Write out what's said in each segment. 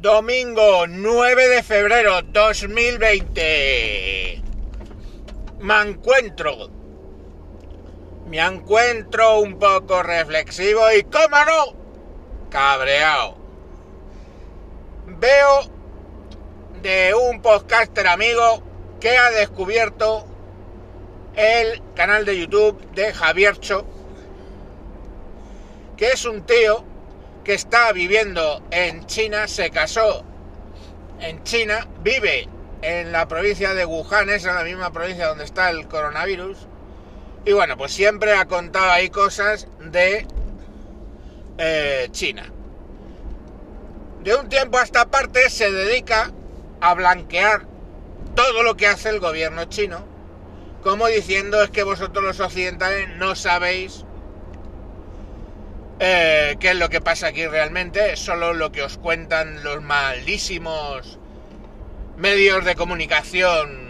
Domingo 9 de febrero 2020. Me encuentro. Me encuentro un poco reflexivo y, cómo no, cabreado. Veo de un podcaster amigo que ha descubierto el canal de YouTube de Javiercho, que es un tío que está viviendo en China, se casó en China, vive en la provincia de Wuhan, es la misma provincia donde está el coronavirus, y bueno, pues siempre ha contado ahí cosas de eh, China. De un tiempo a esta parte se dedica a blanquear todo lo que hace el gobierno chino, como diciendo es que vosotros los occidentales no sabéis eh, qué es lo que pasa aquí realmente, solo lo que os cuentan los malísimos medios de comunicación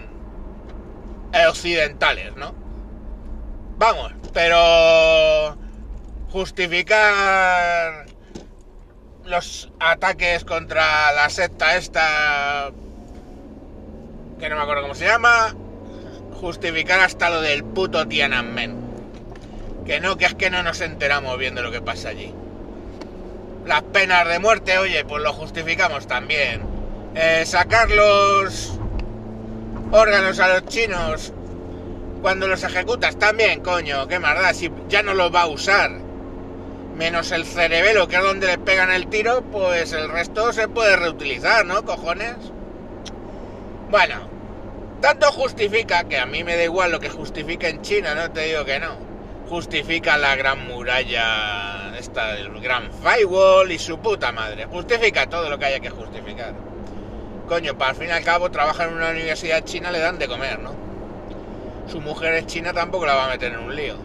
occidentales, ¿no? Vamos, pero justificar los ataques contra la secta esta, que no me acuerdo cómo se llama, justificar hasta lo del puto Tiananmen. Que no, que es que no nos enteramos bien de lo que pasa allí. Las penas de muerte, oye, pues lo justificamos también. Eh, sacar los órganos a los chinos cuando los ejecutas también, coño, qué maldad, si ya no los va a usar. Menos el cerebelo, que es donde le pegan el tiro, pues el resto se puede reutilizar, ¿no, cojones? Bueno, tanto justifica, que a mí me da igual lo que justifica en China, no te digo que no justifica la gran muralla, esta, el gran firewall y su puta madre. Justifica todo lo que haya que justificar. Coño, para al fin y al cabo trabaja en una universidad china, le dan de comer, ¿no? Su mujer es china, tampoco la va a meter en un lío.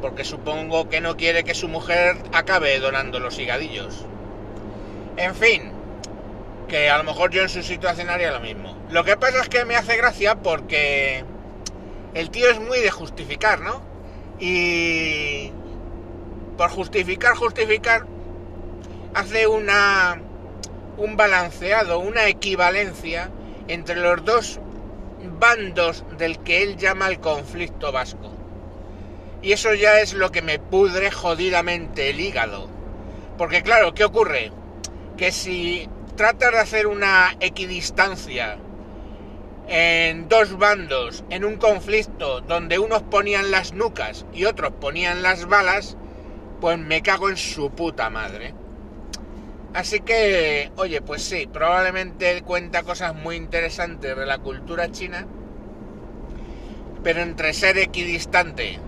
Porque supongo que no quiere que su mujer acabe donando los higadillos. En fin, que a lo mejor yo en su situación haría lo mismo. Lo que pasa es que me hace gracia porque el tío es muy de justificar, ¿no? Y por justificar, justificar, hace una un balanceado, una equivalencia entre los dos bandos del que él llama el conflicto vasco. Y eso ya es lo que me pudre jodidamente el hígado. Porque claro, ¿qué ocurre? Que si tratas de hacer una equidistancia en dos bandos, en un conflicto donde unos ponían las nucas y otros ponían las balas, pues me cago en su puta madre. Así que, oye, pues sí, probablemente cuenta cosas muy interesantes de la cultura china, pero entre ser equidistante,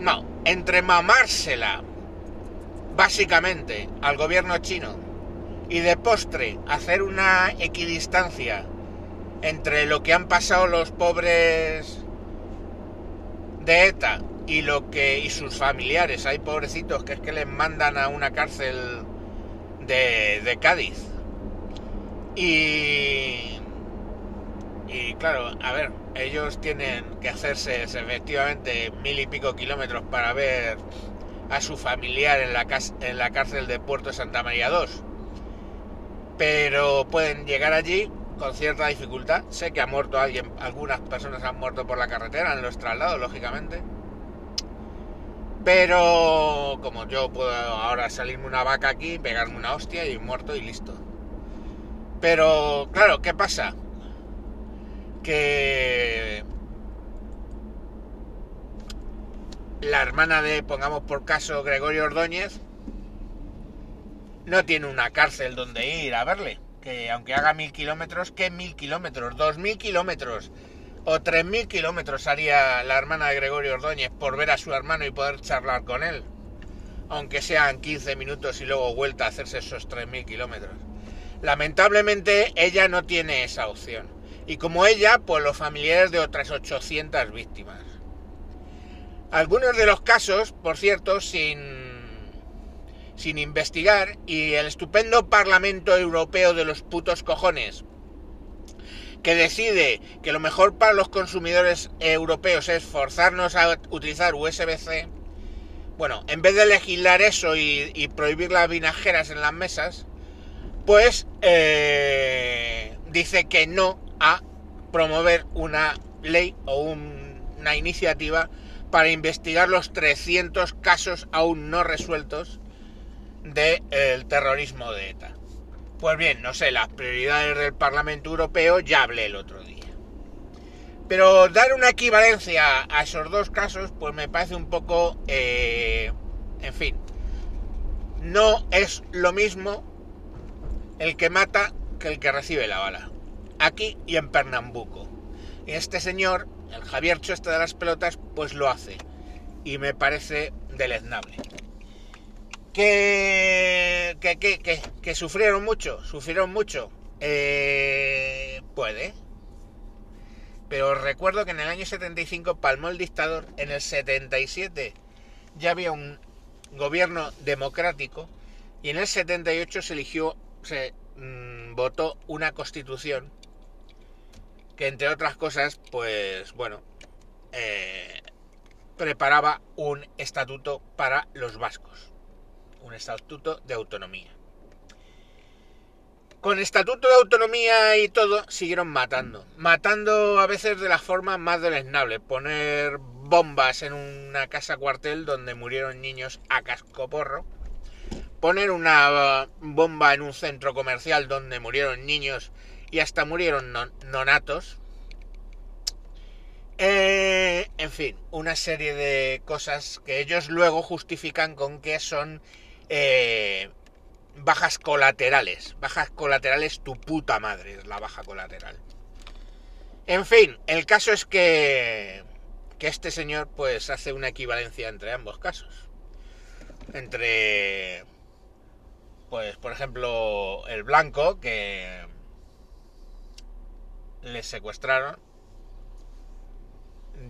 no, entre mamársela, básicamente, al gobierno chino, y de postre hacer una equidistancia entre lo que han pasado los pobres de ETA y lo que y sus familiares, hay pobrecitos que es que les mandan a una cárcel de, de Cádiz. Y y claro, a ver, ellos tienen que hacerse efectivamente mil y pico kilómetros para ver a su familiar en la, en la cárcel de Puerto Santa María II. Pero pueden llegar allí con cierta dificultad. Sé que ha muerto alguien, algunas personas han muerto por la carretera en los traslados, lógicamente. Pero como yo puedo ahora salirme una vaca aquí, pegarme una hostia y muerto y listo. Pero claro, ¿qué pasa? Que la hermana de, pongamos por caso, Gregorio Ordóñez, no tiene una cárcel donde ir a verle que aunque haga mil kilómetros, ¿qué mil kilómetros? ¿Dos mil kilómetros? ¿O tres mil kilómetros haría la hermana de Gregorio Ordóñez por ver a su hermano y poder charlar con él? Aunque sean 15 minutos y luego vuelta a hacerse esos tres mil kilómetros. Lamentablemente ella no tiene esa opción. Y como ella, pues los familiares de otras 800 víctimas. Algunos de los casos, por cierto, sin sin investigar y el estupendo Parlamento Europeo de los putos cojones que decide que lo mejor para los consumidores europeos es forzarnos a utilizar USB-C, bueno, en vez de legislar eso y, prohibir las vinajeras en las mesas, pues eh, dice que no a promover una ley o una iniciativa para investigar los 300 casos aún no resueltos del terrorismo de ETA. Pues bien, no sé, las prioridades del Parlamento Europeo ya hablé el otro día. Pero dar una equivalencia a esos dos casos, pues me parece un poco, eh, en fin, no es lo mismo el que mata que el que recibe la bala. Aquí y en Pernambuco. Este señor, el Javier Choste de las pelotas, pues lo hace. Y me parece deleznable. Que, que, que, que, sufrieron mucho, sufrieron mucho. Eh, puede. Pero recuerdo que en el año 75 palmó el dictador, en el 77 ya había un gobierno democrático y en el 78 se eligió, se mm, votó una constitución que entre otras cosas, pues bueno, eh, preparaba un estatuto para los vascos, un estatuto de autonomía. Con estatuto de autonomía y todo, siguieron matando. Matando a veces de la forma más deleznable. Poner bombas en una casa cuartel donde murieron niños a cascoporro. Poner una bomba en un centro comercial donde murieron niños y hasta murieron nonatos. Eh, en fin, una serie de cosas que ellos luego justifican con que son eh, bajas colaterales. Bajas colaterales, tu puta madre es la baja colateral. En fin, el caso es que, que este señor pues hace una equivalencia entre ambos casos. Entre, pues por ejemplo, el blanco que le secuestraron,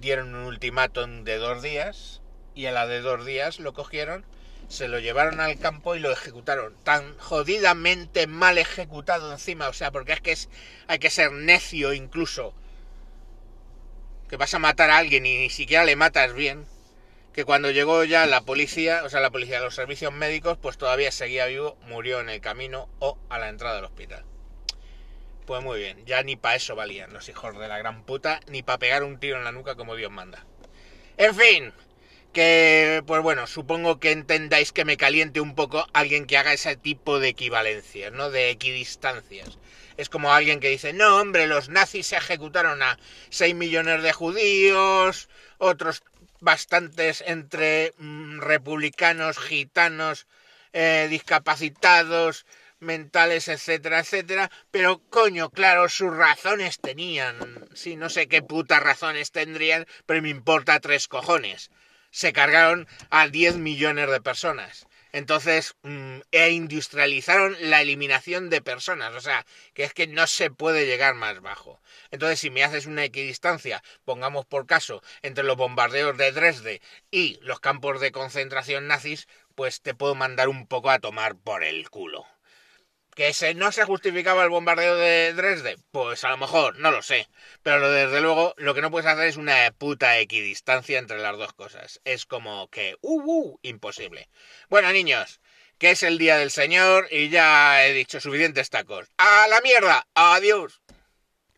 dieron un ultimátum de dos días y a la de dos días lo cogieron se lo llevaron al campo y lo ejecutaron. Tan jodidamente mal ejecutado encima, o sea, porque es que es, hay que ser necio incluso. Que vas a matar a alguien y ni siquiera le matas bien. Que cuando llegó ya la policía, o sea, la policía de los servicios médicos, pues todavía seguía vivo, murió en el camino o a la entrada del hospital. Pues muy bien, ya ni para eso valían los hijos de la gran puta, ni para pegar un tiro en la nuca como Dios manda. En fin, que, pues bueno, supongo que entendáis que me caliente un poco alguien que haga ese tipo de equivalencias, ¿no? De equidistancias. Es como alguien que dice, no, hombre, los nazis se ejecutaron a 6 millones de judíos, otros bastantes entre mm, republicanos, gitanos, eh, discapacitados, mentales, etcétera, etcétera, pero coño, claro, sus razones tenían. Sí, no sé qué putas razones tendrían, pero me importa tres cojones se cargaron a 10 millones de personas. Entonces, mm, e industrializaron la eliminación de personas. O sea, que es que no se puede llegar más bajo. Entonces, si me haces una equidistancia, pongamos por caso, entre los bombardeos de Dresde y los campos de concentración nazis, pues te puedo mandar un poco a tomar por el culo. ¿Que se, no se justificaba el bombardeo de Dresde? Pues a lo mejor, no lo sé. Pero desde luego, lo que no puedes hacer es una puta equidistancia entre las dos cosas. Es como que, uh, uh, imposible. Bueno, niños, que es el día del Señor y ya he dicho suficientes tacos. ¡A la mierda! ¡Adiós!